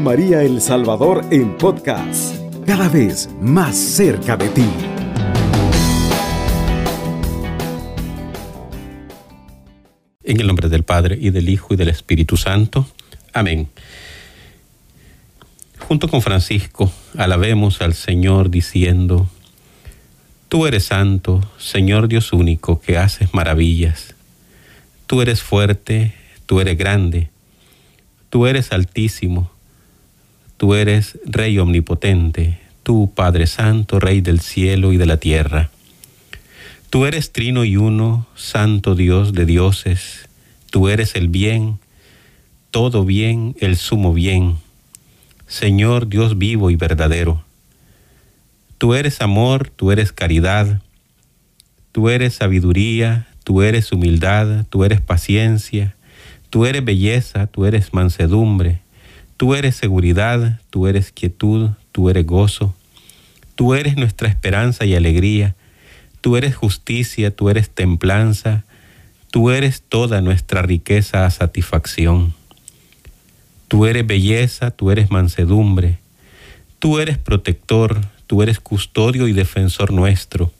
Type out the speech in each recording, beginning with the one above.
María El Salvador en podcast, cada vez más cerca de ti. En el nombre del Padre y del Hijo y del Espíritu Santo. Amén. Junto con Francisco, alabemos al Señor diciendo, Tú eres santo, Señor Dios único, que haces maravillas. Tú eres fuerte, tú eres grande, tú eres altísimo, tú eres Rey omnipotente, tú Padre Santo, Rey del cielo y de la tierra. Tú eres trino y uno, Santo Dios de dioses, tú eres el bien, todo bien, el sumo bien, Señor Dios vivo y verdadero. Tú eres amor, tú eres caridad, tú eres sabiduría, tú eres humildad, tú eres paciencia, tú eres belleza, tú eres mansedumbre, tú eres seguridad, tú eres quietud, tú eres gozo, tú eres nuestra esperanza y alegría, tú eres justicia, tú eres templanza, tú eres toda nuestra riqueza a satisfacción. Tú eres belleza, tú eres mansedumbre, tú eres protector, tú eres custodio y defensor nuestro.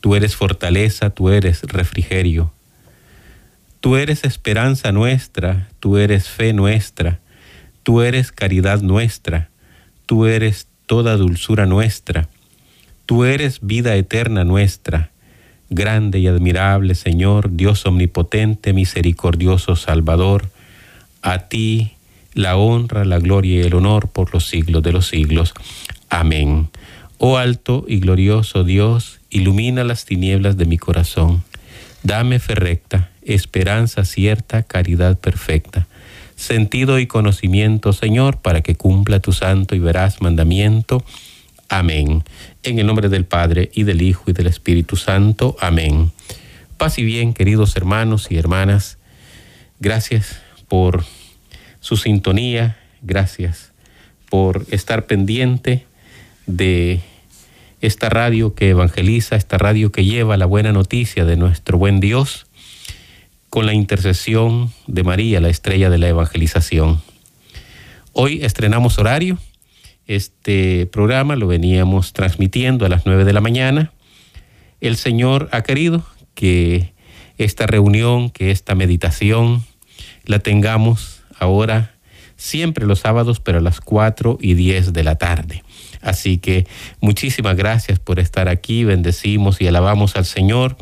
Tú eres fortaleza, tú eres refrigerio. Tú eres esperanza nuestra, tú eres fe nuestra, tú eres caridad nuestra, tú eres toda dulzura nuestra, tú eres vida eterna nuestra. Grande y admirable Señor, Dios omnipotente, misericordioso Salvador, a ti la honra, la gloria y el honor por los siglos de los siglos. Amén. Oh alto y glorioso Dios, ilumina las tinieblas de mi corazón. Dame fe recta, esperanza cierta, caridad perfecta, sentido y conocimiento, Señor, para que cumpla tu santo y veraz mandamiento. Amén. En el nombre del Padre y del Hijo y del Espíritu Santo. Amén. Paz y bien, queridos hermanos y hermanas. Gracias por su sintonía. Gracias por estar pendiente de esta radio que evangeliza, esta radio que lleva la buena noticia de nuestro buen Dios con la intercesión de María, la estrella de la evangelización. Hoy estrenamos horario. Este programa lo veníamos transmitiendo a las 9 de la mañana. El Señor ha querido que esta reunión, que esta meditación la tengamos ahora siempre los sábados, pero a las 4 y 10 de la tarde. Así que muchísimas gracias por estar aquí, bendecimos y alabamos al Señor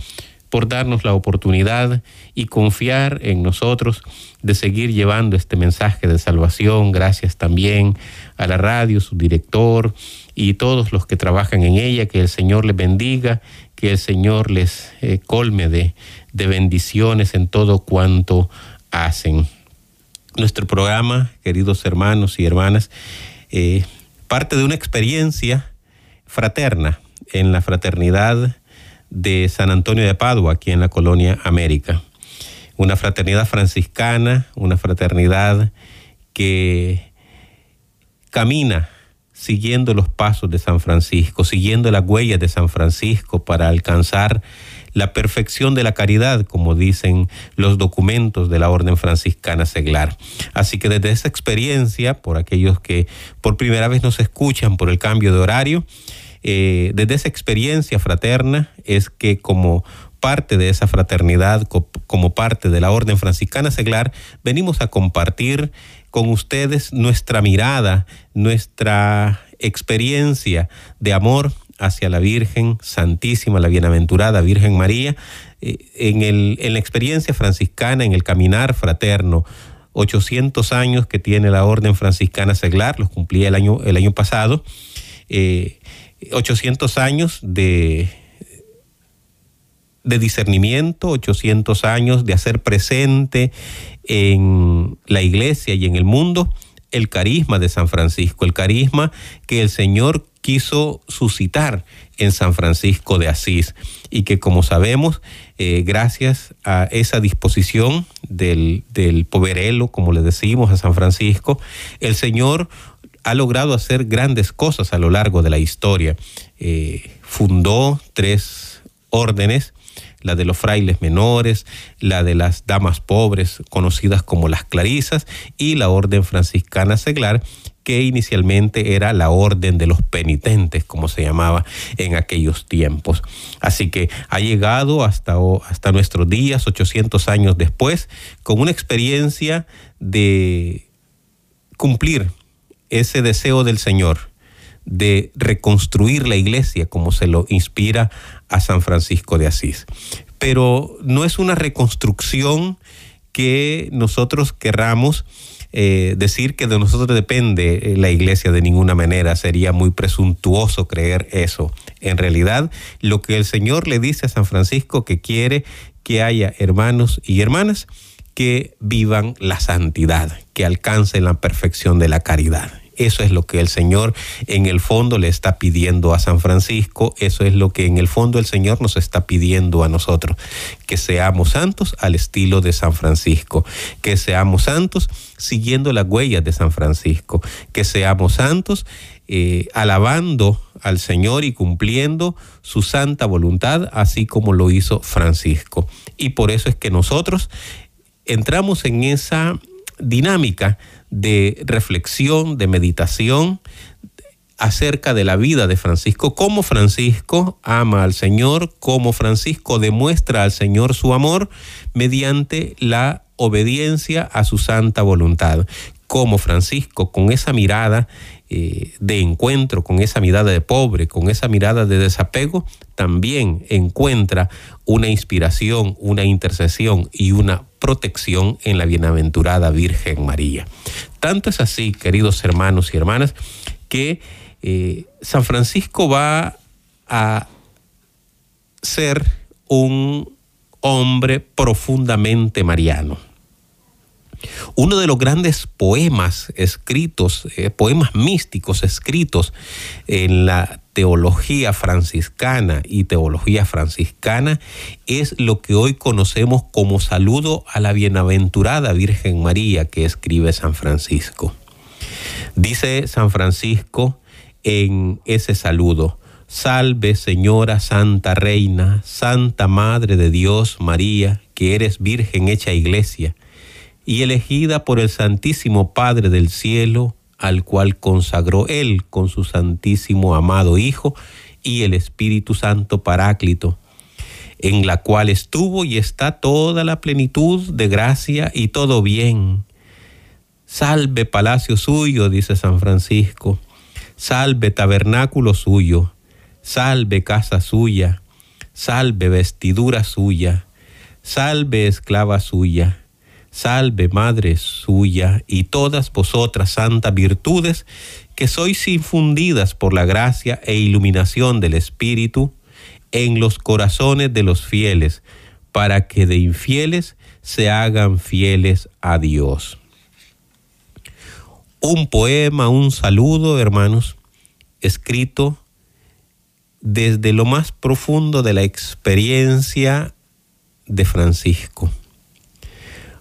por darnos la oportunidad y confiar en nosotros de seguir llevando este mensaje de salvación. Gracias también a la radio, su director y todos los que trabajan en ella. Que el Señor les bendiga, que el Señor les eh, colme de, de bendiciones en todo cuanto hacen. Nuestro programa, queridos hermanos y hermanas, eh, parte de una experiencia fraterna en la fraternidad de San Antonio de Padua, aquí en la colonia América. Una fraternidad franciscana, una fraternidad que camina siguiendo los pasos de San Francisco, siguiendo las huellas de San Francisco para alcanzar la perfección de la caridad, como dicen los documentos de la Orden Franciscana Seglar. Así que desde esa experiencia, por aquellos que por primera vez nos escuchan por el cambio de horario, eh, desde esa experiencia fraterna es que como parte de esa fraternidad, como parte de la Orden Franciscana Seglar, venimos a compartir con ustedes nuestra mirada, nuestra experiencia de amor hacia la Virgen Santísima, la Bienaventurada Virgen María, eh, en, el, en la experiencia franciscana, en el caminar fraterno. 800 años que tiene la Orden Franciscana Seglar, los cumplía el año, el año pasado, 800 eh, años de, de discernimiento, 800 años de hacer presente en la iglesia y en el mundo el carisma de San Francisco, el carisma que el Señor quiso suscitar en San Francisco de Asís. Y que como sabemos, eh, gracias a esa disposición del, del poverelo, como le decimos a San Francisco, el Señor ha logrado hacer grandes cosas a lo largo de la historia. Eh, fundó tres órdenes, la de los frailes menores, la de las damas pobres, conocidas como las clarisas, y la orden franciscana seglar, que inicialmente era la orden de los penitentes, como se llamaba en aquellos tiempos. Así que ha llegado hasta, hasta nuestros días, 800 años después, con una experiencia de cumplir ese deseo del Señor de reconstruir la iglesia como se lo inspira a San Francisco de Asís. Pero no es una reconstrucción que nosotros querramos eh, decir que de nosotros depende eh, la iglesia de ninguna manera. Sería muy presuntuoso creer eso. En realidad, lo que el Señor le dice a San Francisco que quiere que haya hermanos y hermanas que vivan la santidad, que alcancen la perfección de la caridad. Eso es lo que el Señor en el fondo le está pidiendo a San Francisco, eso es lo que en el fondo el Señor nos está pidiendo a nosotros, que seamos santos al estilo de San Francisco, que seamos santos siguiendo las huellas de San Francisco, que seamos santos eh, alabando al Señor y cumpliendo su santa voluntad, así como lo hizo Francisco. Y por eso es que nosotros entramos en esa dinámica de reflexión, de meditación acerca de la vida de Francisco, cómo Francisco ama al Señor, cómo Francisco demuestra al Señor su amor mediante la obediencia a su santa voluntad, cómo Francisco con esa mirada eh, de encuentro, con esa mirada de pobre, con esa mirada de desapego, también encuentra una inspiración, una intercesión y una protección en la bienaventurada Virgen María. Tanto es así, queridos hermanos y hermanas, que eh, San Francisco va a ser un hombre profundamente mariano uno de los grandes poemas escritos, eh, poemas místicos escritos en la teología franciscana y teología franciscana es lo que hoy conocemos como saludo a la bienaventurada Virgen María que escribe San Francisco. Dice San Francisco en ese saludo, Salve Señora Santa Reina, Santa Madre de Dios María, que eres Virgen hecha iglesia y elegida por el Santísimo Padre del cielo, al cual consagró Él con su Santísimo amado Hijo y el Espíritu Santo Paráclito, en la cual estuvo y está toda la plenitud de gracia y todo bien. Salve palacio suyo, dice San Francisco, salve tabernáculo suyo, salve casa suya, salve vestidura suya, salve esclava suya Salve Madre suya y todas vosotras santas virtudes que sois infundidas por la gracia e iluminación del Espíritu en los corazones de los fieles, para que de infieles se hagan fieles a Dios. Un poema, un saludo, hermanos, escrito desde lo más profundo de la experiencia de Francisco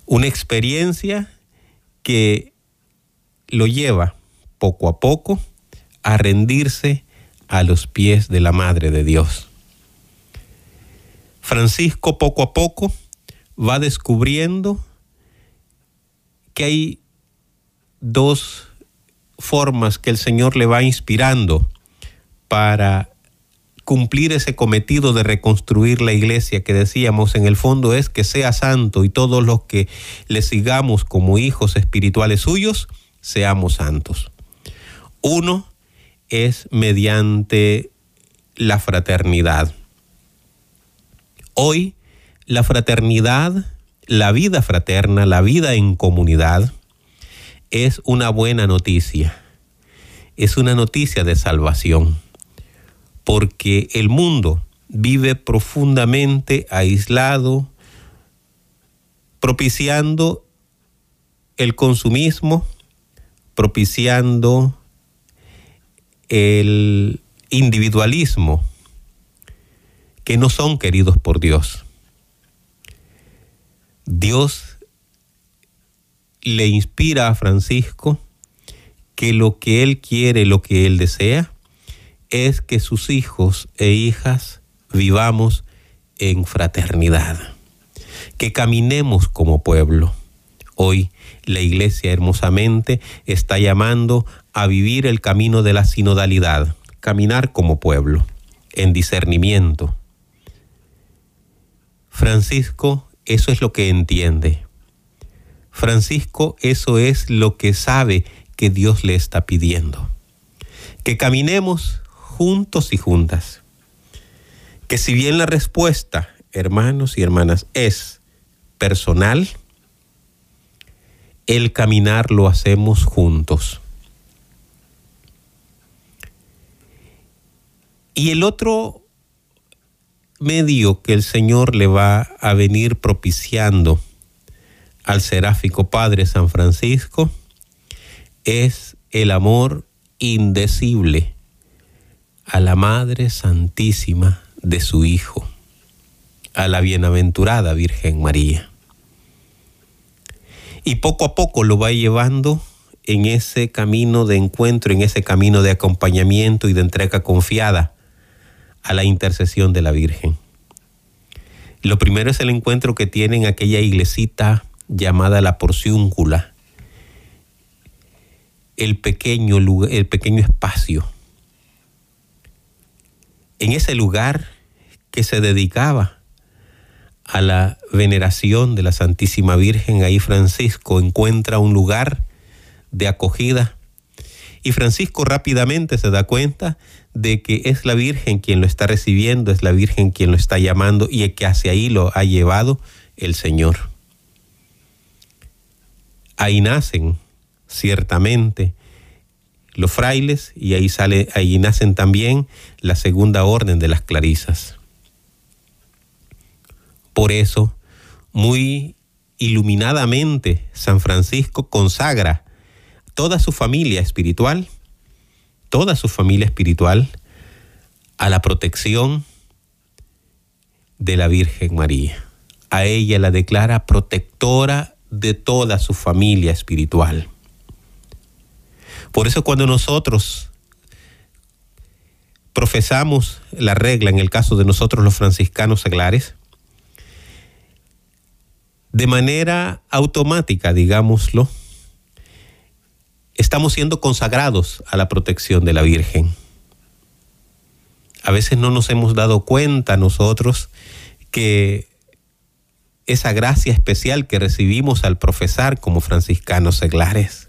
una experiencia que lo lleva poco a poco a rendirse a los pies de la Madre de Dios. Francisco poco a poco va descubriendo que hay dos formas que el Señor le va inspirando para cumplir ese cometido de reconstruir la iglesia que decíamos en el fondo es que sea santo y todos los que le sigamos como hijos espirituales suyos, seamos santos. Uno es mediante la fraternidad. Hoy la fraternidad, la vida fraterna, la vida en comunidad, es una buena noticia. Es una noticia de salvación porque el mundo vive profundamente aislado, propiciando el consumismo, propiciando el individualismo, que no son queridos por Dios. Dios le inspira a Francisco que lo que él quiere, lo que él desea, es que sus hijos e hijas vivamos en fraternidad, que caminemos como pueblo. Hoy la Iglesia hermosamente está llamando a vivir el camino de la sinodalidad, caminar como pueblo, en discernimiento. Francisco eso es lo que entiende. Francisco eso es lo que sabe que Dios le está pidiendo. Que caminemos juntos y juntas. Que si bien la respuesta, hermanos y hermanas, es personal, el caminar lo hacemos juntos. Y el otro medio que el Señor le va a venir propiciando al seráfico Padre San Francisco es el amor indecible a la Madre Santísima de su Hijo, a la bienaventurada Virgen María. Y poco a poco lo va llevando en ese camino de encuentro, en ese camino de acompañamiento y de entrega confiada a la intercesión de la Virgen. Lo primero es el encuentro que tiene en aquella iglesita llamada la porciúncula, el pequeño, el pequeño espacio. En ese lugar que se dedicaba a la veneración de la Santísima Virgen, ahí Francisco encuentra un lugar de acogida y Francisco rápidamente se da cuenta de que es la Virgen quien lo está recibiendo, es la Virgen quien lo está llamando y que hacia ahí lo ha llevado el Señor. Ahí nacen, ciertamente, los frailes y ahí sale, ahí nacen también la segunda orden de las clarisas. Por eso, muy iluminadamente, San Francisco consagra toda su familia espiritual, toda su familia espiritual, a la protección de la Virgen María. A ella la declara protectora de toda su familia espiritual. Por eso cuando nosotros profesamos la regla, en el caso de nosotros los franciscanos seglares, de manera automática, digámoslo, estamos siendo consagrados a la protección de la Virgen. A veces no nos hemos dado cuenta nosotros que esa gracia especial que recibimos al profesar como franciscanos seglares.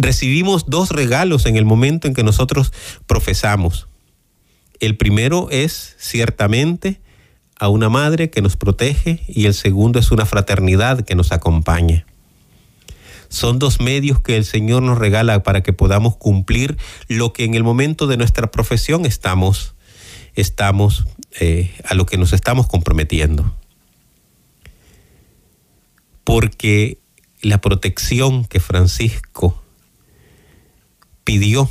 Recibimos dos regalos en el momento en que nosotros profesamos. El primero es ciertamente a una madre que nos protege y el segundo es una fraternidad que nos acompaña. Son dos medios que el Señor nos regala para que podamos cumplir lo que en el momento de nuestra profesión estamos, estamos eh, a lo que nos estamos comprometiendo. Porque la protección que Francisco pidió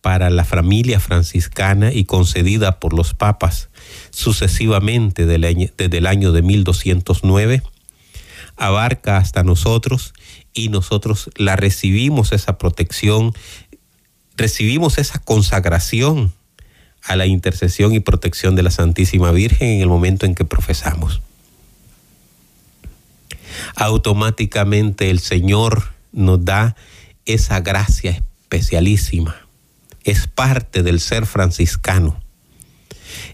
para la familia franciscana y concedida por los papas sucesivamente desde el año de 1209, abarca hasta nosotros y nosotros la recibimos esa protección, recibimos esa consagración a la intercesión y protección de la Santísima Virgen en el momento en que profesamos. Automáticamente el Señor nos da esa gracia especialísima. Es parte del ser franciscano.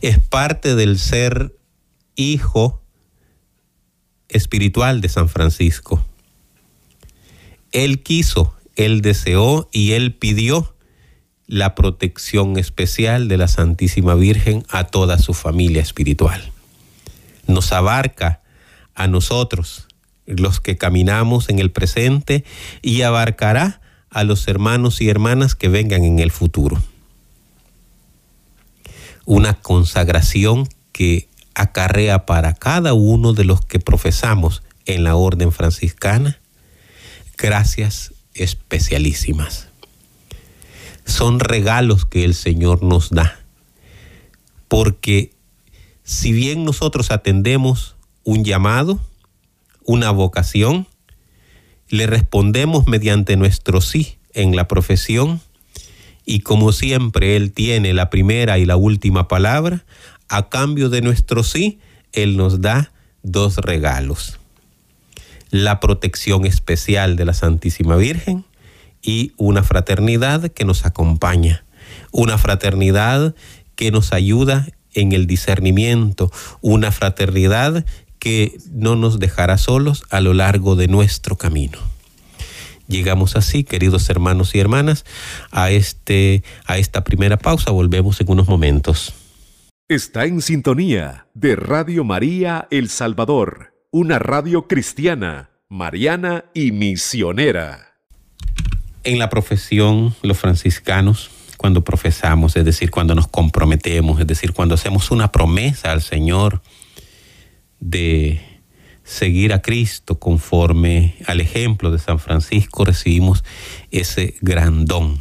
Es parte del ser hijo espiritual de San Francisco. Él quiso, él deseó y él pidió la protección especial de la Santísima Virgen a toda su familia espiritual. Nos abarca a nosotros, los que caminamos en el presente, y abarcará a los hermanos y hermanas que vengan en el futuro. Una consagración que acarrea para cada uno de los que profesamos en la orden franciscana gracias especialísimas. Son regalos que el Señor nos da, porque si bien nosotros atendemos un llamado, una vocación, le respondemos mediante nuestro sí en la profesión, y como siempre Él tiene la primera y la última palabra, a cambio de nuestro sí, Él nos da dos regalos. la protección especial de la Santísima Virgen y una fraternidad que nos acompaña, una fraternidad que nos ayuda en el discernimiento, una fraternidad que no nos dejará solos a lo largo de nuestro camino. Llegamos así, queridos hermanos y hermanas, a, este, a esta primera pausa. Volvemos en unos momentos. Está en sintonía de Radio María El Salvador, una radio cristiana, mariana y misionera. En la profesión, los franciscanos, cuando profesamos, es decir, cuando nos comprometemos, es decir, cuando hacemos una promesa al Señor de seguir a Cristo conforme al ejemplo de San Francisco, recibimos ese gran don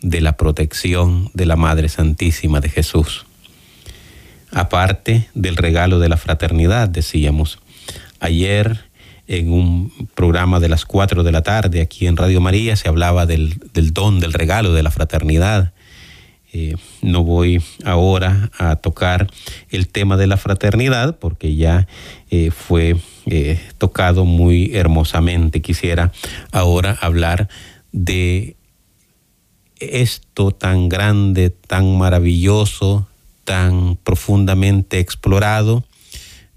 de la protección de la Madre Santísima de Jesús. Aparte del regalo de la fraternidad, decíamos, ayer en un programa de las 4 de la tarde aquí en Radio María se hablaba del, don, del regalo de la fraternidad. Eh, no voy ahora a tocar el tema de la fraternidad porque ya eh, fue eh, tocado muy hermosamente. Quisiera ahora hablar de esto tan grande, tan maravilloso, tan profundamente explorado,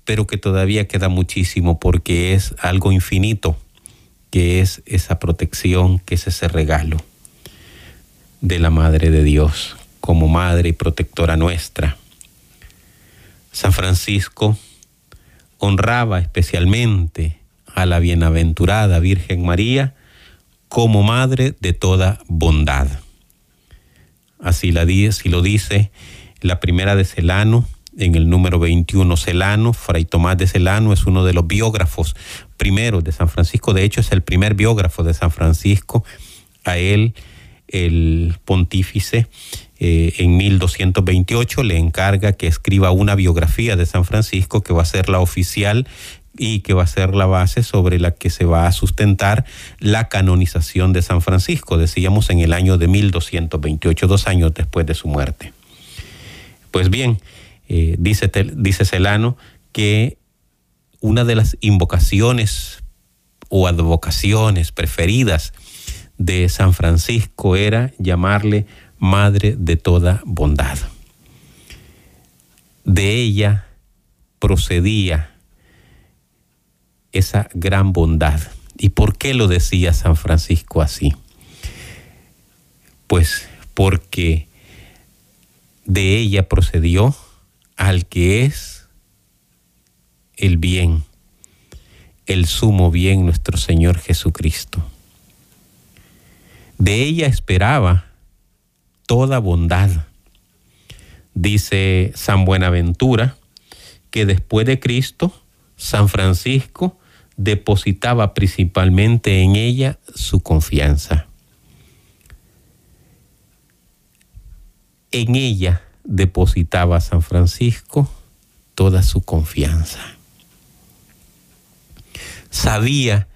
pero que todavía queda muchísimo porque es algo infinito, que es esa protección, que es ese regalo de la Madre de Dios como Madre y protectora nuestra. San Francisco honraba especialmente a la bienaventurada Virgen María como Madre de toda bondad. Así, lo dice la primera de Celano, en el número 21 Celano, Fray Tomás de Celano es uno de los biógrafos primeros de San Francisco, de hecho es el primer biógrafo de San Francisco, a él el pontífice eh, en 1228 le encarga que escriba una biografía de San Francisco que va a ser la oficial y que va a ser la base sobre la que se va a sustentar la canonización de San Francisco, decíamos en el año de 1228, dos años después de su muerte. Pues bien, eh, dice, dice Celano que una de las invocaciones o advocaciones preferidas de San Francisco era llamarle Madre de toda bondad. De ella procedía esa gran bondad. ¿Y por qué lo decía San Francisco así? Pues porque de ella procedió al que es el bien, el sumo bien nuestro Señor Jesucristo. De ella esperaba toda bondad. Dice San Buenaventura que después de Cristo, San Francisco depositaba principalmente en ella su confianza. En ella depositaba San Francisco toda su confianza. Sabía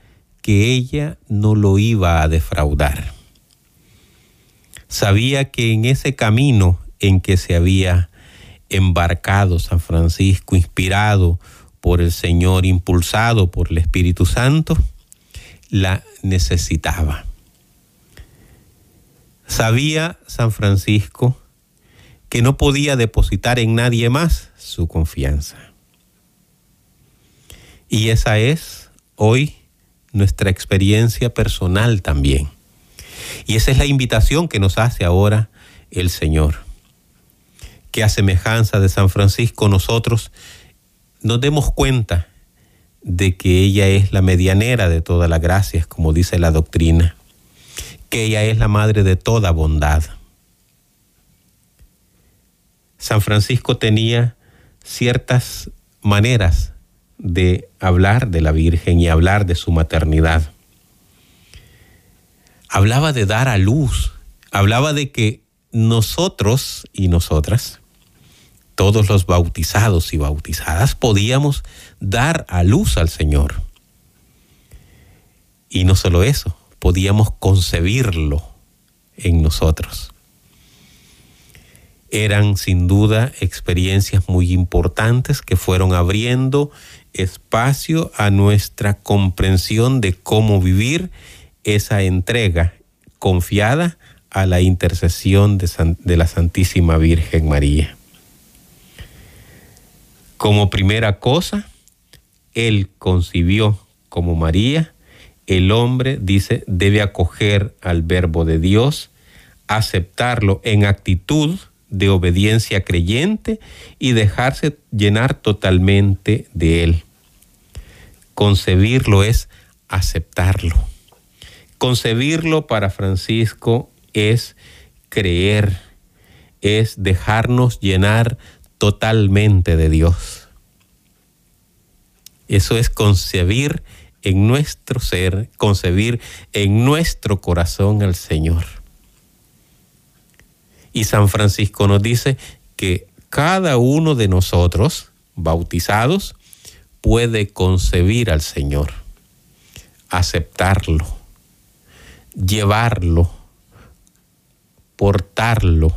que ella no lo iba a defraudar sabía que en ese camino en que se había embarcado San Francisco, inspirado por el Señor, impulsado por el Espíritu Santo, la necesitaba. Sabía San Francisco que no podía depositar en nadie más su confianza. Y esa es hoy nuestra experiencia personal también. Y esa es la invitación que nos hace ahora el Señor. Que a semejanza de San Francisco nosotros nos demos cuenta de que ella es la medianera de todas las gracias, como dice la doctrina, que ella es la madre de toda bondad. San Francisco tenía ciertas maneras de hablar de la Virgen y hablar de su maternidad hablaba de dar a luz, hablaba de que nosotros y nosotras, todos los bautizados y bautizadas, podíamos dar a luz al Señor. Y no solo eso, podíamos concebirlo en nosotros. Eran sin duda experiencias muy importantes que fueron abriendo espacio a nuestra comprensión de cómo vivir esa entrega confiada a la intercesión de, la Santísima Virgen María. Como primera cosa, Él concibió como María, el hombre, dice, debe acoger al verbo de Dios, aceptarlo en actitud de obediencia creyente y dejarse llenar totalmente de Él. Concebirlo es aceptarlo. Concebirlo para Francisco es creer, es dejarnos llenar totalmente de Dios. Eso es concebir en nuestro ser, concebir en nuestro corazón al Señor. Y San Francisco nos dice que cada uno de nosotros, bautizados, puede concebir al Señor, aceptarlo, llevarlo, portarlo,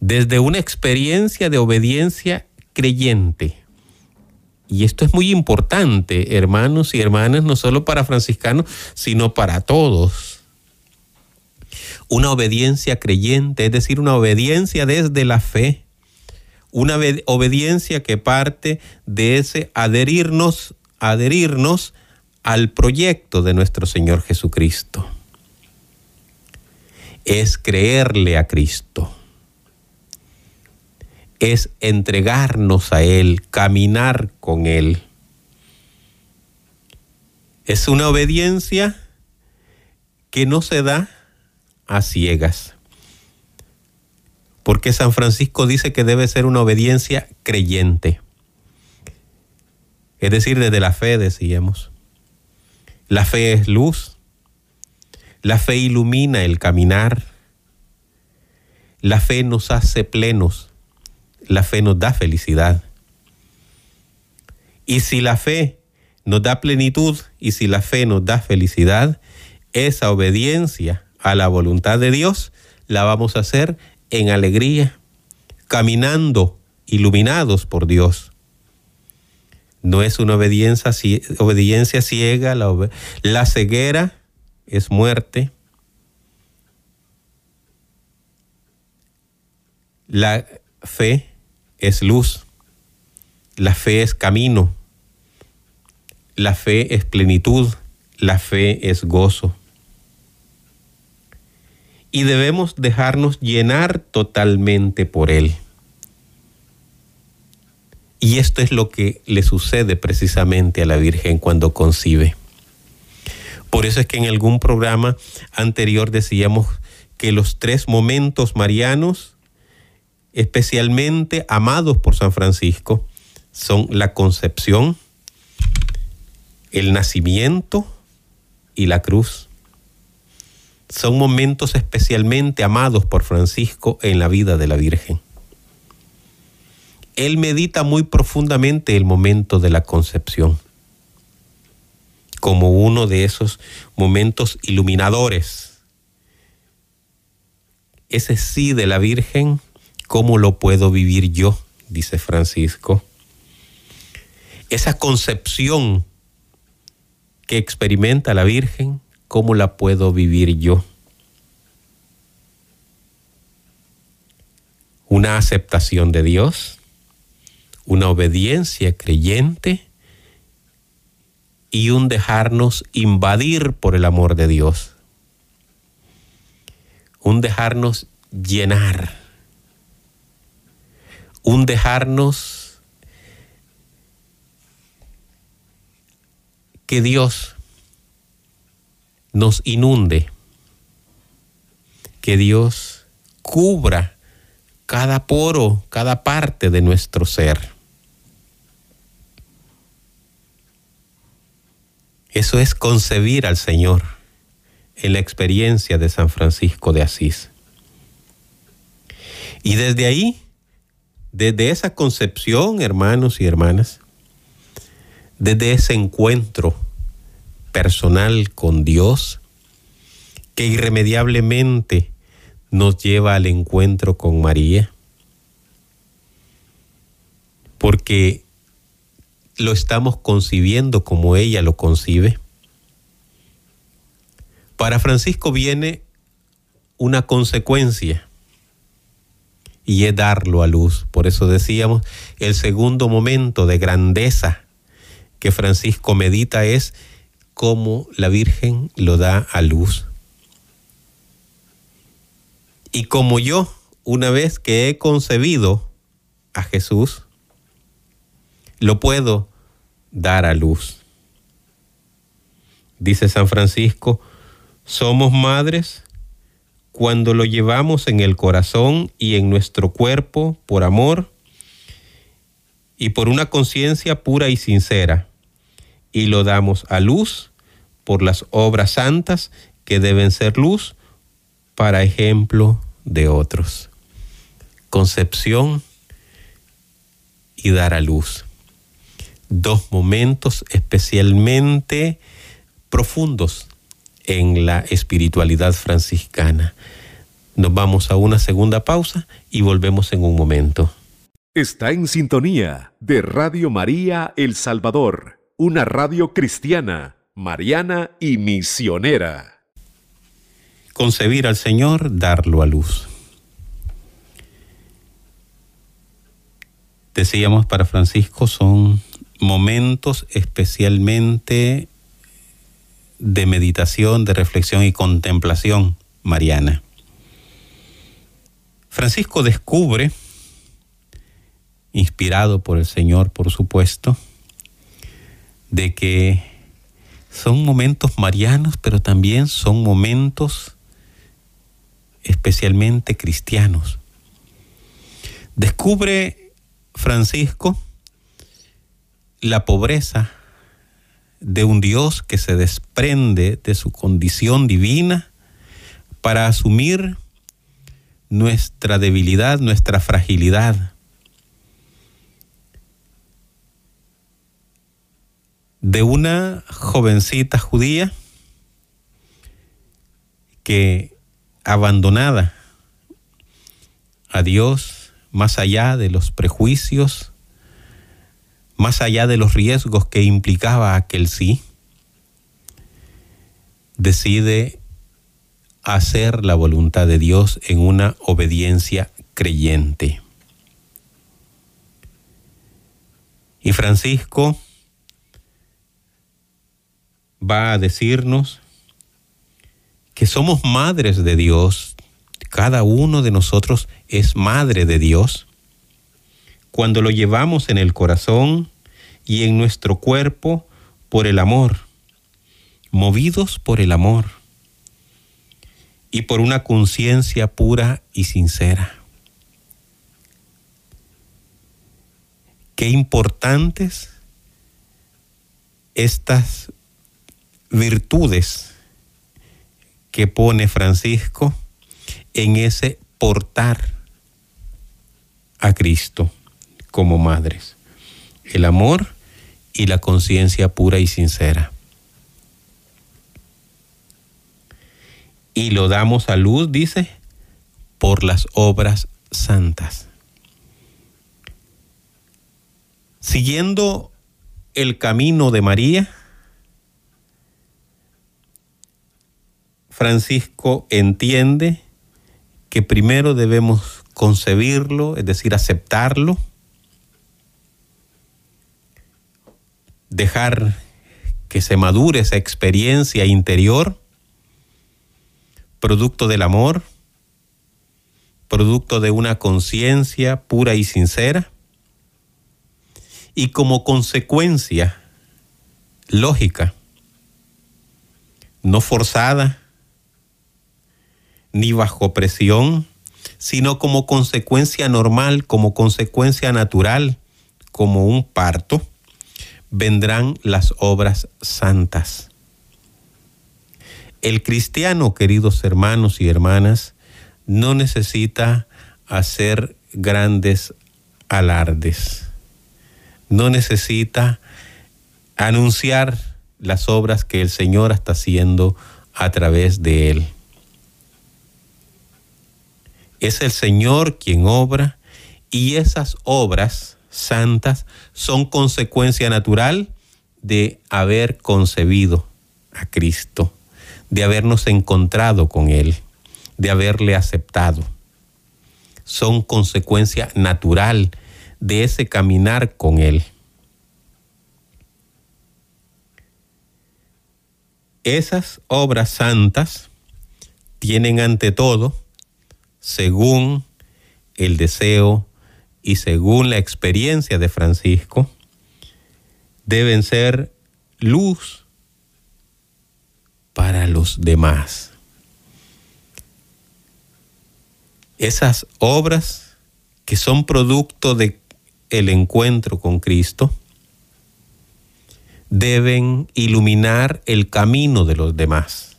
desde una experiencia de obediencia creyente. Y esto es muy importante, hermanos y hermanas, no solo para franciscanos, sino para todos. Una obediencia creyente, es decir, una obediencia desde la fe, una obediencia que parte de ese adherirnos, adherirnos al proyecto de nuestro Señor Jesucristo. Es creerle a Cristo es entregarnos a Él, caminar con Él. Es una obediencia que no se da a ciegas. Porque San Francisco dice que debe ser una obediencia creyente. Es decir, desde la fe decíamos. La fe es luz. La fe ilumina el caminar. La fe nos hace plenos la fe nos da felicidad. Y si la fe nos da plenitud y si la fe nos da felicidad, esa obediencia a la voluntad de Dios la vamos a hacer en alegría, caminando iluminados por Dios. No es una obediencia, ciega, la ceguera es muerte. La fe es luz, la fe es camino, la fe es plenitud, la fe es gozo. Y debemos dejarnos llenar totalmente por Él. Y esto es lo que le sucede precisamente a la Virgen cuando concibe. Por eso es que en algún programa anterior decíamos que los tres momentos marianos especialmente amados por San Francisco son la concepción, el nacimiento y la cruz. Son momentos especialmente amados por Francisco en la vida de la Virgen. Él medita muy profundamente el momento de la concepción como uno de esos momentos iluminadores. Ese sí de la Virgen ¿Cómo lo puedo vivir yo? Dice Francisco. Esa concepción que experimenta la Virgen, ¿cómo la puedo vivir yo? Una aceptación de Dios, una obediencia creyente y un dejarnos invadir por el amor de Dios. Un dejarnos llenar un dejarnos que Dios nos inunde, que Dios cubra cada poro, cada parte de nuestro ser. Eso es concebir al Señor en la experiencia de San Francisco de Asís. Y desde ahí desde esa concepción, hermanos y hermanas, desde ese encuentro personal con Dios, que irremediablemente nos lleva al encuentro con María, porque lo estamos concibiendo como ella lo concibe. Para Francisco viene una consecuencia y es darlo a luz. Por eso decíamos, el segundo momento de grandeza que Francisco medita es cómo la Virgen lo da a luz. Y como yo, una vez que he concebido a Jesús, lo puedo dar a luz. Dice San Francisco, somos madres cuando lo llevamos en el corazón y en nuestro cuerpo por amor y por una conciencia pura y sincera, y lo damos a luz por las obras santas que deben ser luz para ejemplo de otros. Concepción y dar a luz. Dos momentos especialmente profundos en la espiritualidad franciscana. Nos vamos a una segunda pausa y volvemos en un momento. Está en sintonía de Radio María El Salvador, una radio cristiana, mariana y misionera. Concebir al Señor, darlo a luz. Decíamos para Francisco son momentos especialmente de meditación, de reflexión y contemplación mariana. Francisco descubre, inspirado por el Señor, por supuesto, de que son momentos marianos, pero también son momentos especialmente cristianos. Descubre Francisco la pobreza de un Dios que se desprende de su condición divina para asumir nuestra debilidad, nuestra fragilidad. De una jovencita judía que abandonada a Dios más allá de los prejuicios, más allá de los riesgos que implicaba aquel sí, decide hacer la voluntad de Dios en una obediencia creyente. Y Francisco va a decirnos que somos madres de Dios, cada uno de nosotros es madre de Dios cuando lo llevamos en el corazón y en nuestro cuerpo por el amor, movidos por el amor y por una conciencia pura y sincera. Qué importantes estas virtudes que pone Francisco en ese portar a Cristo como madres. El amor y la conciencia pura y sincera. Y lo damos a luz, dice, por las obras santas. Siguiendo el camino de María, Francisco entiende que primero debemos concebirlo, es decir, aceptarlo, dejar que se madure esa experiencia interior, producto del amor, producto de una conciencia pura y sincera, y como consecuencia lógica, no forzada, ni bajo presión, sino como consecuencia normal, como consecuencia natural, como un parto, vendrán las obras santas. El cristiano, queridos hermanos y hermanas, no necesita hacer grandes alardes, no necesita anunciar las obras que el Señor está haciendo a través de él. Es el Señor quien obra y esas obras santas son consecuencia natural de haber concebido a Cristo, de habernos encontrado con Él, de haberle aceptado. Son consecuencia natural de ese caminar con Él. Esas obras santas tienen ante todo, según el deseo y según la experiencia de Francisco, deben ser luz para los demás. Esas obras que son producto de el encuentro con Cristo deben iluminar el camino de los demás.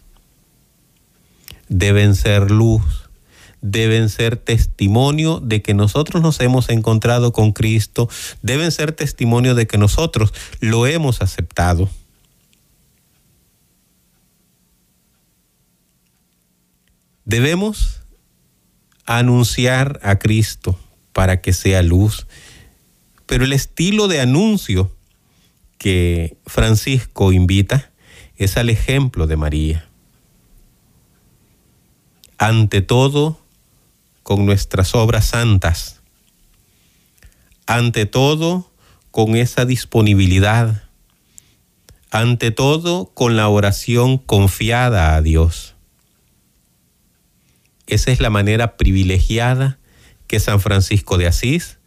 Deben ser luz, deben ser testimonio de que nosotros nos hemos encontrado con Cristo, deben ser testimonio de que nosotros lo hemos aceptado. Debemos anunciar a Cristo para que sea luz, pero el estilo de anuncio que Francisco invita es al ejemplo de María. Ante todo, con nuestras obras santas. Ante todo, con esa disponibilidad. Ante todo, con la oración confiada a Dios. Esa es la manera privilegiada que San Francisco de Asís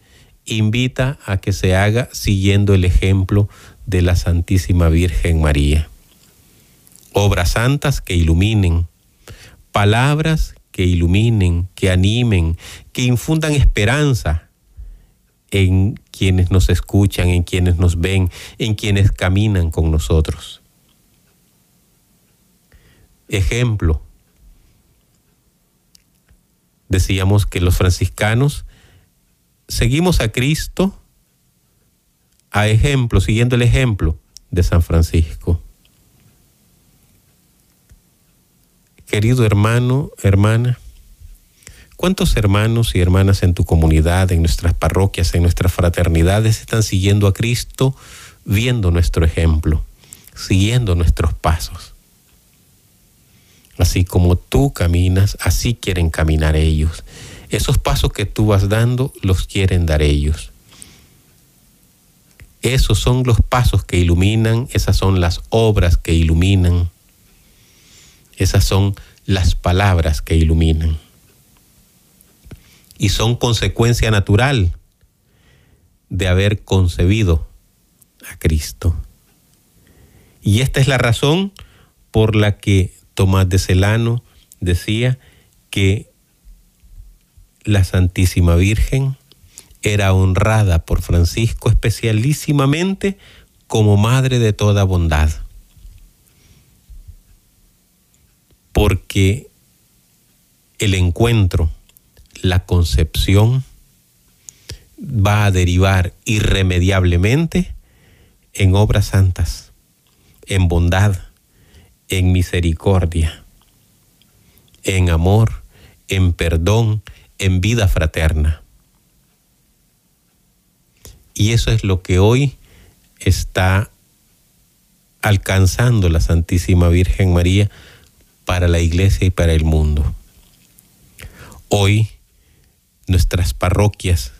invita a que se haga siguiendo el ejemplo de la Santísima Virgen María. Obras santas que iluminen, palabras que iluminen, que animen, que infundan esperanza en quienes nos escuchan, en quienes nos ven, en quienes caminan con nosotros. Ejemplo, decíamos que los franciscanos seguimos a Cristo a ejemplo, siguiendo el ejemplo de San Francisco. Querido hermano, hermana, ¿cuántos hermanos y hermanas en tu comunidad, en nuestras parroquias, en nuestras fraternidades están siguiendo a Cristo, viendo nuestro ejemplo, siguiendo nuestros pasos? Así como tú caminas, así quieren caminar ellos. Esos pasos que tú vas dando los quieren dar ellos. Esos son los pasos que iluminan, esas son las obras que iluminan, esas son las palabras que iluminan. Y son consecuencia natural de haber concebido a Cristo. Y esta es la razón por la que Tomás de Celano decía que la Santísima Virgen era honrada por Francisco especialísimamente como madre de toda bondad. Porque el encuentro, la concepción, va a derivar irremediablemente en obras santas, en bondad, en misericordia, en amor, en perdón, en vida fraterna. Y eso es lo que hoy está alcanzando la Santísima Virgen María para la iglesia y para el mundo. Hoy nuestras parroquias,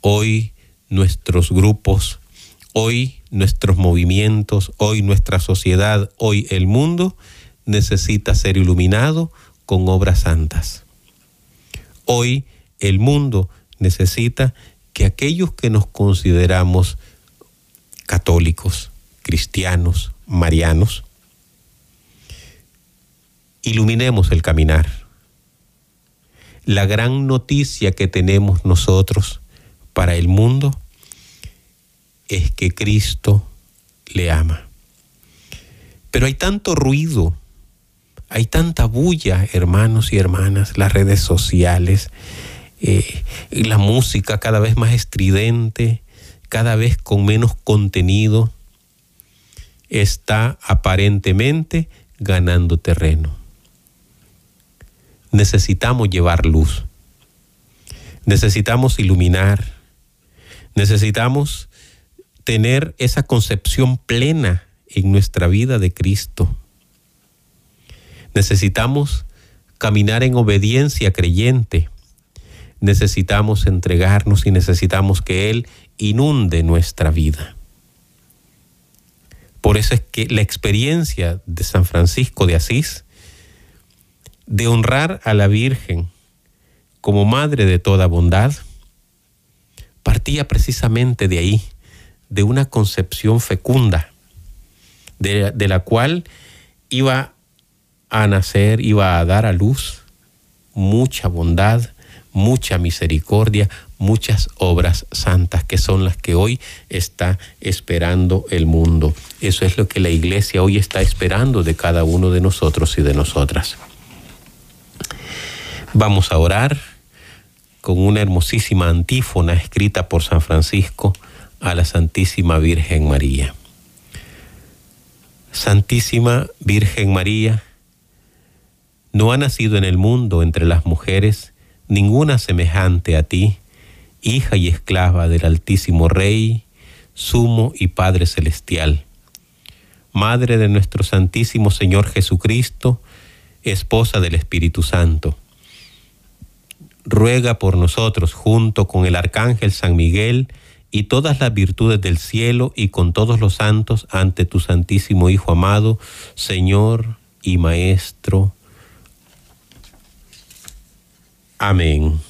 hoy nuestros grupos, hoy nuestros movimientos, hoy nuestra sociedad, hoy el mundo necesita ser iluminado con obras santas. Hoy el mundo necesita que aquellos que nos consideramos católicos, cristianos, marianos, iluminemos el caminar. La gran noticia que tenemos nosotros para el mundo es que Cristo le ama. Pero hay tanto ruido, hay tanta bulla, hermanos y hermanas, las redes sociales, eh, la música cada vez más estridente, cada vez con menos contenido, está aparentemente ganando terreno. Necesitamos llevar luz, Necesitamos iluminar, necesitamos tener esa concepción plena en nuestra vida de Cristo. Necesitamos caminar en obediencia creyente. Necesitamos entregarnos y necesitamos que Él inunde nuestra vida. Por eso es que la experiencia de San Francisco de Asís, de honrar a la Virgen como madre de toda bondad, partía precisamente de ahí, de una concepción fecunda, de, la cual iba a nacer, iba a dar a luz mucha bondad, mucha misericordia, muchas obras santas que son las que hoy está esperando el mundo. Eso es lo que la iglesia hoy está esperando de cada uno de nosotros y de nosotras. Vamos a orar con una hermosísima antífona escrita por San Francisco a la Santísima Virgen María. Santísima Virgen María, no ha nacido en el mundo entre las mujeres ninguna semejante a ti, hija y esclava del Altísimo Rey, Sumo y Padre Celestial. Madre de nuestro Santísimo Señor Jesucristo, esposa del Espíritu Santo. Ruega por nosotros junto con el Arcángel San Miguel y todas las virtudes del cielo y con todos los santos ante tu Santísimo Hijo amado, Señor y Maestro Amén.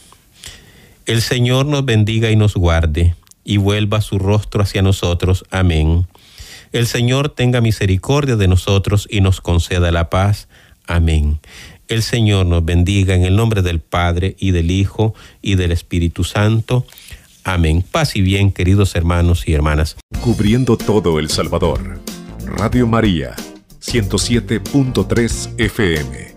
El Señor nos bendiga y nos guarde, y vuelva su rostro hacia nosotros. Amén. El Señor tenga misericordia de nosotros y nos conceda la paz. Amén. El Señor nos bendiga en el nombre del Padre y del Hijo y del Espíritu Santo. Amén. Paz y bien, queridos hermanos y hermanas. Cubriendo todo El Salvador. Radio María, 107.3 FM.